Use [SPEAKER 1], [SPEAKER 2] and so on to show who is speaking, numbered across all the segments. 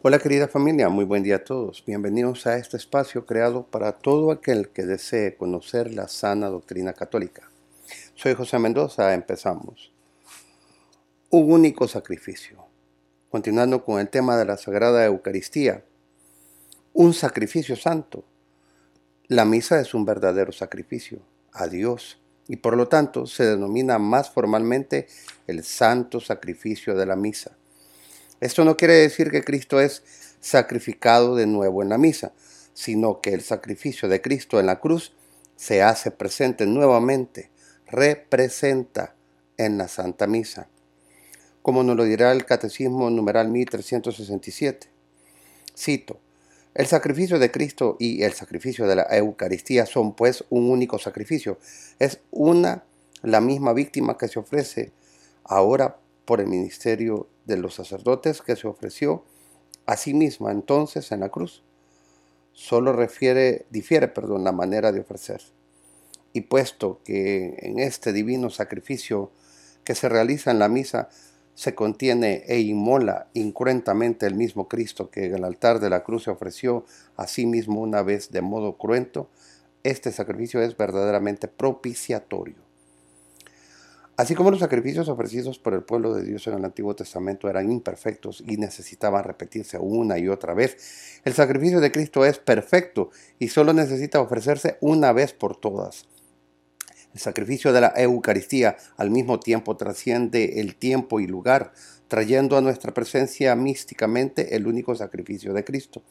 [SPEAKER 1] Hola querida familia, muy buen día a todos. Bienvenidos a este espacio creado para todo aquel que desee conocer la sana doctrina católica. Soy José Mendoza, empezamos. Un único sacrificio. Continuando con el tema de la Sagrada Eucaristía. Un sacrificio santo. La misa es un verdadero sacrificio a Dios y por lo tanto se denomina más formalmente el santo sacrificio de la misa. Esto no quiere decir que Cristo es sacrificado de nuevo en la misa, sino que el sacrificio de Cristo en la cruz se hace presente nuevamente, representa en la Santa Misa, como nos lo dirá el Catecismo numeral 1367. Cito, el sacrificio de Cristo y el sacrificio de la Eucaristía son pues un único sacrificio, es una la misma víctima que se ofrece ahora por el ministerio de los sacerdotes que se ofreció a sí misma entonces en la cruz. Solo refiere, difiere perdón, la manera de ofrecer. Y puesto que en este divino sacrificio que se realiza en la misa se contiene e inmola incruentamente el mismo Cristo que en el altar de la cruz se ofreció a sí mismo una vez de modo cruento, este sacrificio es verdaderamente propiciatorio. Así como los sacrificios ofrecidos por el pueblo de Dios en el Antiguo Testamento eran imperfectos y necesitaban repetirse una y otra vez, el sacrificio de Cristo es perfecto y solo necesita ofrecerse una vez por todas. El sacrificio de la Eucaristía al mismo tiempo trasciende el tiempo y lugar, trayendo a nuestra presencia místicamente el único sacrificio de Cristo.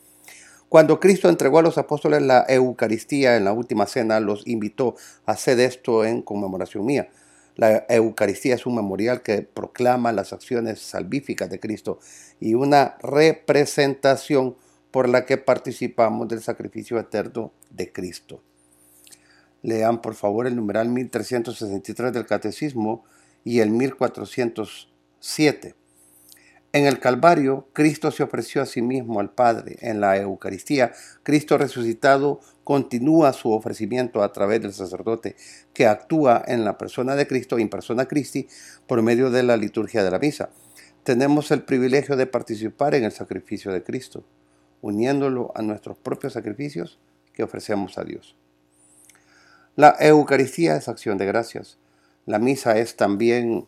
[SPEAKER 1] Cuando Cristo entregó a los apóstoles la Eucaristía en la última cena, los invitó a hacer esto en conmemoración mía. La Eucaristía es un memorial que proclama las acciones salvíficas de Cristo y una representación por la que participamos del sacrificio eterno de Cristo. Lean por favor el numeral 1363 del Catecismo y el 1407. En el Calvario, Cristo se ofreció a sí mismo al Padre. En la Eucaristía, Cristo resucitado continúa su ofrecimiento a través del sacerdote que actúa en la persona de Cristo, en persona Christi, por medio de la liturgia de la misa. Tenemos el privilegio de participar en el sacrificio de Cristo, uniéndolo a nuestros propios sacrificios que ofrecemos a Dios. La Eucaristía es acción de gracias. La misa es también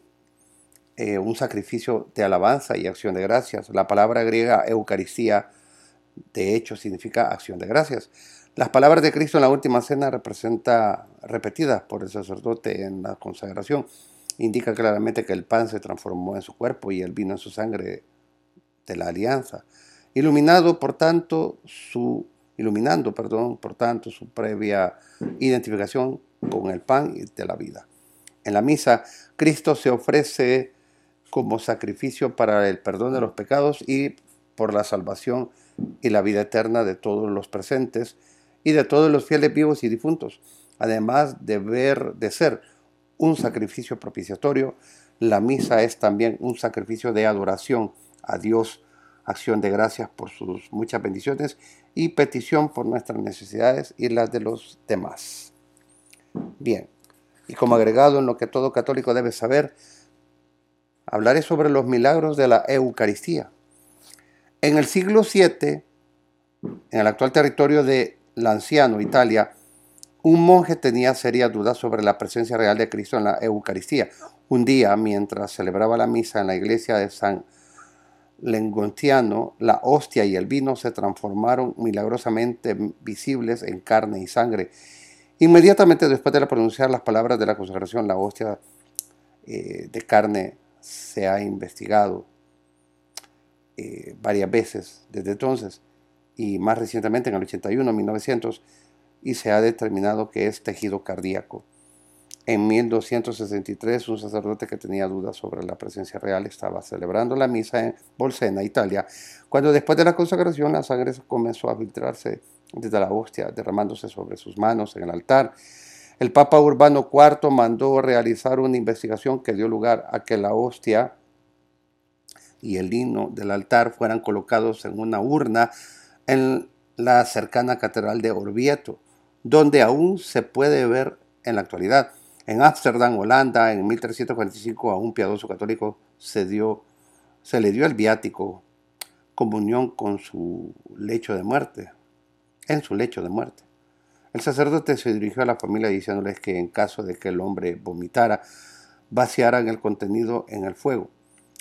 [SPEAKER 1] eh, un sacrificio de alabanza y acción de gracias. La palabra griega Eucaristía, de hecho, significa acción de gracias. Las palabras de Cristo en la última cena representa repetidas por el sacerdote en la consagración. Indica claramente que el pan se transformó en su cuerpo y el vino en su sangre de la alianza. Iluminado, por tanto, su iluminando, perdón, por tanto, su previa identificación con el pan de la vida. En la misa, Cristo se ofrece como sacrificio para el perdón de los pecados y por la salvación y la vida eterna de todos los presentes y de todos los fieles vivos y difuntos. Además de de ser un sacrificio propiciatorio, la misa es también un sacrificio de adoración a Dios, acción de gracias por sus muchas bendiciones y petición por nuestras necesidades y las de los demás. Bien, y como agregado en lo que todo católico debe saber, hablaré sobre los milagros de la Eucaristía. En el siglo VII, en el actual territorio de Lanciano, Italia, un monje tenía serias dudas sobre la presencia real de Cristo en la Eucaristía. Un día, mientras celebraba la misa en la iglesia de San Lengontiano, la hostia y el vino se transformaron milagrosamente visibles en carne y sangre. Inmediatamente después de pronunciar las palabras de la consagración, la hostia eh, de carne se ha investigado eh, varias veces desde entonces y más recientemente en el 81, 1900, y se ha determinado que es tejido cardíaco. En 1263, un sacerdote que tenía dudas sobre la presencia real estaba celebrando la misa en Bolsena, Italia, cuando después de la consagración la sangre comenzó a filtrarse desde la hostia, derramándose sobre sus manos en el altar el Papa Urbano IV mandó realizar una investigación que dio lugar a que la hostia y el lino del altar fueran colocados en una urna en la cercana catedral de Orvieto, donde aún se puede ver en la actualidad. En Ámsterdam, Holanda, en 1345, a un piadoso católico se, se le dio el viático comunión con su lecho de muerte, en su lecho de muerte. El sacerdote se dirigió a la familia diciéndoles que en caso de que el hombre vomitara, vaciaran el contenido en el fuego.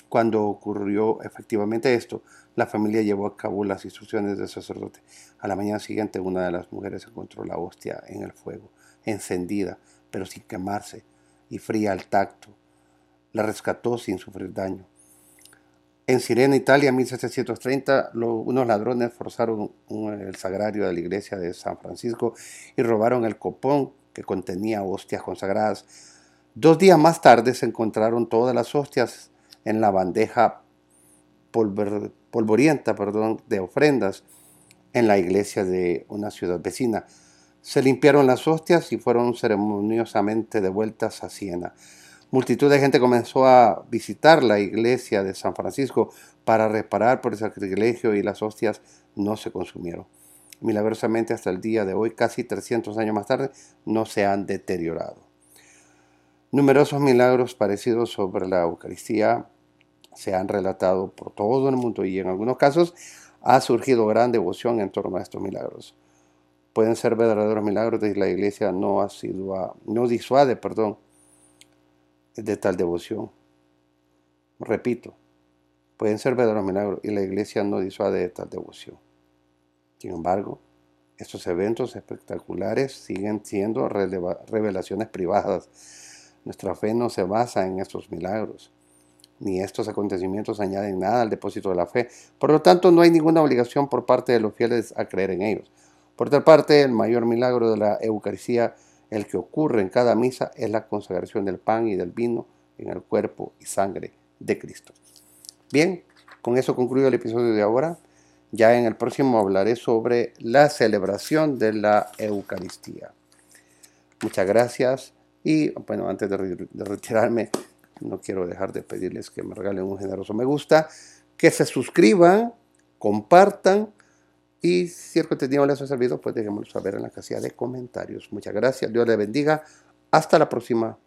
[SPEAKER 1] Cuando ocurrió efectivamente esto, la familia llevó a cabo las instrucciones del sacerdote. A la mañana siguiente una de las mujeres encontró la hostia en el fuego, encendida, pero sin quemarse, y fría al tacto. La rescató sin sufrir daño. En Sirena, Italia, en 1730, unos ladrones forzaron el sagrario de la iglesia de San Francisco y robaron el copón que contenía hostias consagradas. Dos días más tarde se encontraron todas las hostias en la bandeja polvorienta perdón, de ofrendas en la iglesia de una ciudad vecina. Se limpiaron las hostias y fueron ceremoniosamente devueltas a Siena. Multitud de gente comenzó a visitar la iglesia de San Francisco para reparar por el sacrilegio y las hostias no se consumieron. Milagrosamente hasta el día de hoy, casi 300 años más tarde, no se han deteriorado. Numerosos milagros parecidos sobre la Eucaristía se han relatado por todo el mundo y en algunos casos ha surgido gran devoción en torno a estos milagros. Pueden ser verdaderos milagros y la iglesia no, no disuade perdón, de tal devoción. Repito, pueden ser verdaderos milagros y la iglesia no disuade de tal devoción. Sin embargo, estos eventos espectaculares siguen siendo revelaciones privadas. Nuestra fe no se basa en estos milagros, ni estos acontecimientos añaden nada al depósito de la fe. Por lo tanto, no hay ninguna obligación por parte de los fieles a creer en ellos. Por otra parte, el mayor milagro de la Eucaristía el que ocurre en cada misa es la consagración del pan y del vino en el cuerpo y sangre de Cristo. Bien, con eso concluyo el episodio de ahora. Ya en el próximo hablaré sobre la celebración de la Eucaristía. Muchas gracias y bueno, antes de, retirarme, no quiero dejar de pedirles que me regalen un generoso me gusta, que se suscriban, compartan y si el contenido les ha servido, pues déjenmelo saber en la casilla de comentarios. Muchas gracias, Dios les bendiga. Hasta la próxima.